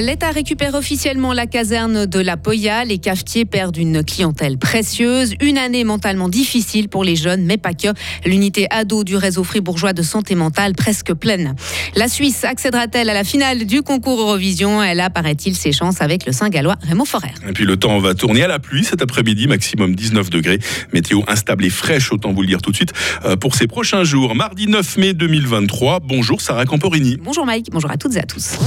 L'État récupère officiellement la caserne de la Poya. Les cafetiers perdent une clientèle précieuse. Une année mentalement difficile pour les jeunes, mais pas que. L'unité ado du réseau fribourgeois de santé mentale presque pleine. La Suisse accédera-t-elle à la finale du concours Eurovision? Elle a, paraît-il, ses chances avec le Saint-Gallois Raymond Forer. Et puis le temps va tourner à la pluie cet après-midi, maximum 19 degrés. Météo instable et fraîche, autant vous le dire tout de suite. Euh, pour ces prochains jours, mardi 9 mai 2023. Bonjour Sarah Camporini. Bonjour Mike, bonjour à toutes et à tous.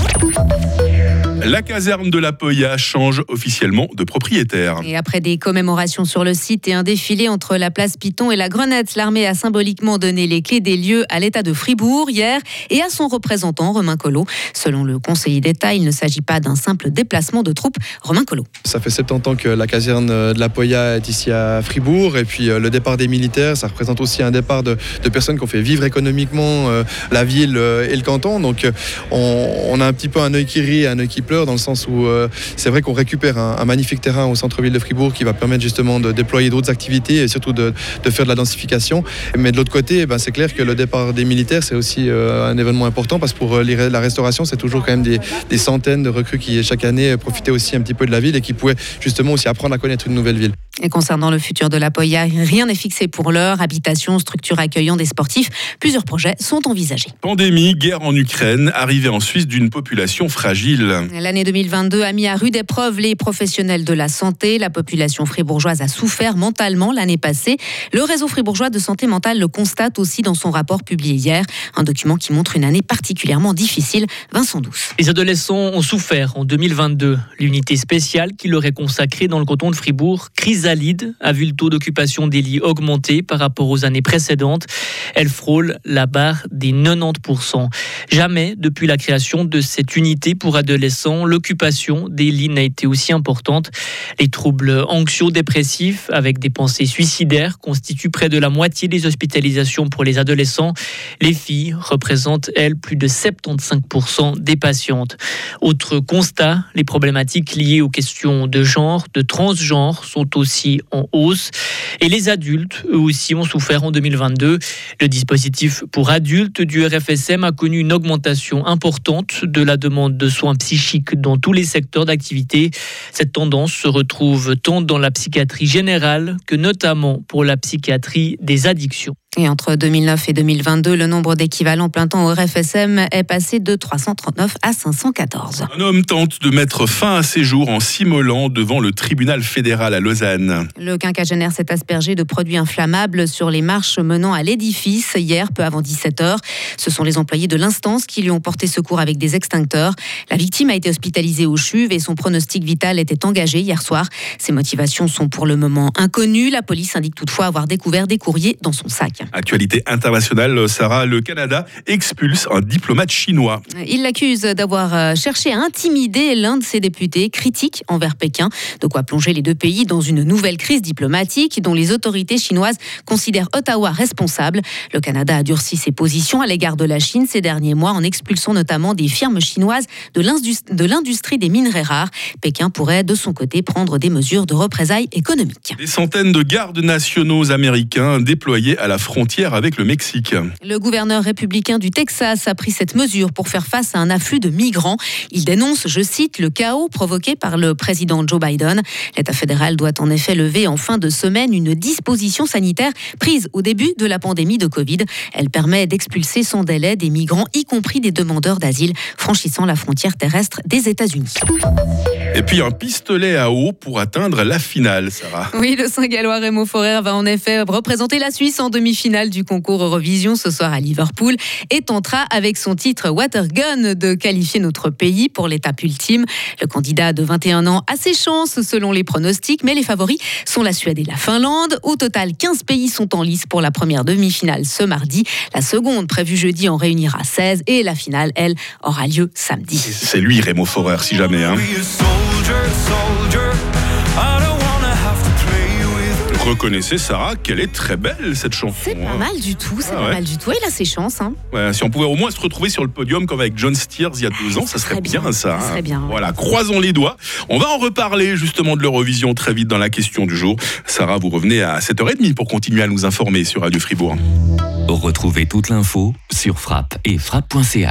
La caserne de la Poya change officiellement de propriétaire. Et après des commémorations sur le site et un défilé entre la place Piton et la Grenette, l'armée a symboliquement donné les clés des lieux à l'État de Fribourg hier et à son représentant Romain Collot. Selon le conseiller d'État, il ne s'agit pas d'un simple déplacement de troupes. Romain Collot. Ça fait 70 ans que la caserne de la Poya est ici à Fribourg et puis euh, le départ des militaires, ça représente aussi un départ de, personnes qui ont fait vivre économiquement euh, la ville euh, et le canton. Donc on, on a un petit peu un œil qui rit un œil qui dans le sens où euh, c'est vrai qu'on récupère un, magnifique terrain au centre-ville de Fribourg qui va permettre justement de déployer d'autres activités et surtout de, faire de la densification. Mais de l'autre côté, eh ben, c'est clair que le départ des militaires, c'est aussi euh, un événement important parce que pour euh, la restauration, c'est toujours quand même des, centaines de recrues qui chaque année profitaient aussi un petit peu de la ville et qui pouvaient justement aussi apprendre à connaître une nouvelle ville. Et concernant le futur de la Poya, rien n'est fixé pour l'heure. Habitation, structure accueillant des sportifs, plusieurs projets sont envisagés. Pandémie, guerre en Ukraine, arrivée en Suisse d'une population fragile. L'année 2022 a mis à rude épreuve les professionnels de la santé. La population fribourgeoise a souffert mentalement l'année passée. Le réseau fribourgeois de santé mentale le constate aussi dans son rapport publié hier. Un document qui montre une année particulièrement difficile. Vincent Douce. Les adolescents ont souffert en 2022. L'unité spéciale qui leur est consacrée dans le canton de Fribourg, crise a vu le taux d'occupation des lits augmenter par rapport aux années précédentes. Elle frôle la barre des 90%. Jamais depuis la création de cette unité pour adolescents, l'occupation des lits n'a été aussi importante. Les troubles anxio-dépressifs avec des pensées suicidaires constituent près de la moitié des hospitalisations pour les adolescents. Les filles représentent, elles, plus de 75% des patientes. Autre constat, les problématiques liées aux questions de genre, de transgenre sont aussi en hausse. Et les adultes, eux aussi, ont souffert en 2022. Le dispositif pour adultes du RFSM a connu une augmentation importante de la demande de soins psychiques dans tous les secteurs d'activité. Cette tendance se retrouve tant dans la psychiatrie générale que notamment pour la psychiatrie des addictions. Et entre 2009 et 2022, le nombre d'équivalents plein temps au RFSM est passé de 339 à 514. Un homme tente de mettre fin à ses jours en s'immolant devant le tribunal fédéral à Lausanne. Le quinquagénaire s'est aspergé de produits inflammables sur les marches menant à l'édifice hier, peu avant 17h. Ce sont les employés de l'instance qui lui ont porté secours avec des extincteurs. La victime a été hospitalisée au CHUV et son pronostic vital était engagé hier soir. Ses motivations sont pour le moment inconnues. La police indique toutefois avoir découvert des courriers dans son sac. Actualité internationale, Sarah, le Canada expulse un diplomate chinois. Il l'accuse d'avoir euh, cherché à intimider l'un de ses députés critiques envers Pékin, de quoi plonger les deux pays dans une nouvelle crise diplomatique dont les autorités chinoises considèrent Ottawa responsable. Le Canada a durci ses positions à l'égard de la Chine ces derniers mois en expulsant notamment des firmes chinoises de l'industrie des minerais rares. Pékin pourrait de son côté prendre des mesures de représailles économiques. Des centaines de gardes nationaux américains déployés à la frontière avec le Mexique. Le gouverneur républicain du Texas a pris cette mesure pour faire face à un afflux de migrants. Il dénonce, je cite, le chaos provoqué par le président Joe Biden. L'État fédéral doit en effet lever en fin de semaine une disposition sanitaire prise au début de la pandémie de Covid. Elle permet d'expulser sans délai des migrants, y compris des demandeurs d'asile, franchissant la frontière terrestre des États-Unis. Et puis un pistolet à eau pour atteindre la finale, Sarah. Oui, le Saint-Gallois Raymond Forer va en effet représenter la Suisse en demi-finale du concours Eurovision ce soir à Liverpool et tentera avec son titre Water Gun de qualifier notre pays pour l'étape ultime. Le candidat de 21 ans a ses chances selon les pronostics, mais les favoris sont la Suède et la Finlande. Au total, 15 pays sont en lice pour la première demi-finale ce mardi. La seconde, prévue jeudi, en réunira 16 et la finale, elle, aura lieu samedi. C'est lui, Raymond Forer, si jamais. Hein. Reconnaissez, Sarah, qu'elle est très belle cette chanson. C'est pas hein. mal du tout, c'est ah pas mal du tout. Il a ses chances. Hein. si on pouvait au moins se retrouver sur le podium comme avec John Steers il y a deux ans, ça, serait, bien, ça. Ça serait bien. Voilà, croisons les doigts. On va en reparler justement de l'Eurovision très vite dans la question du jour. Sarah, vous revenez à 7h30 pour continuer à nous informer sur Radio Fribourg. Retrouvez toute l'info sur frappe et frappe.ch.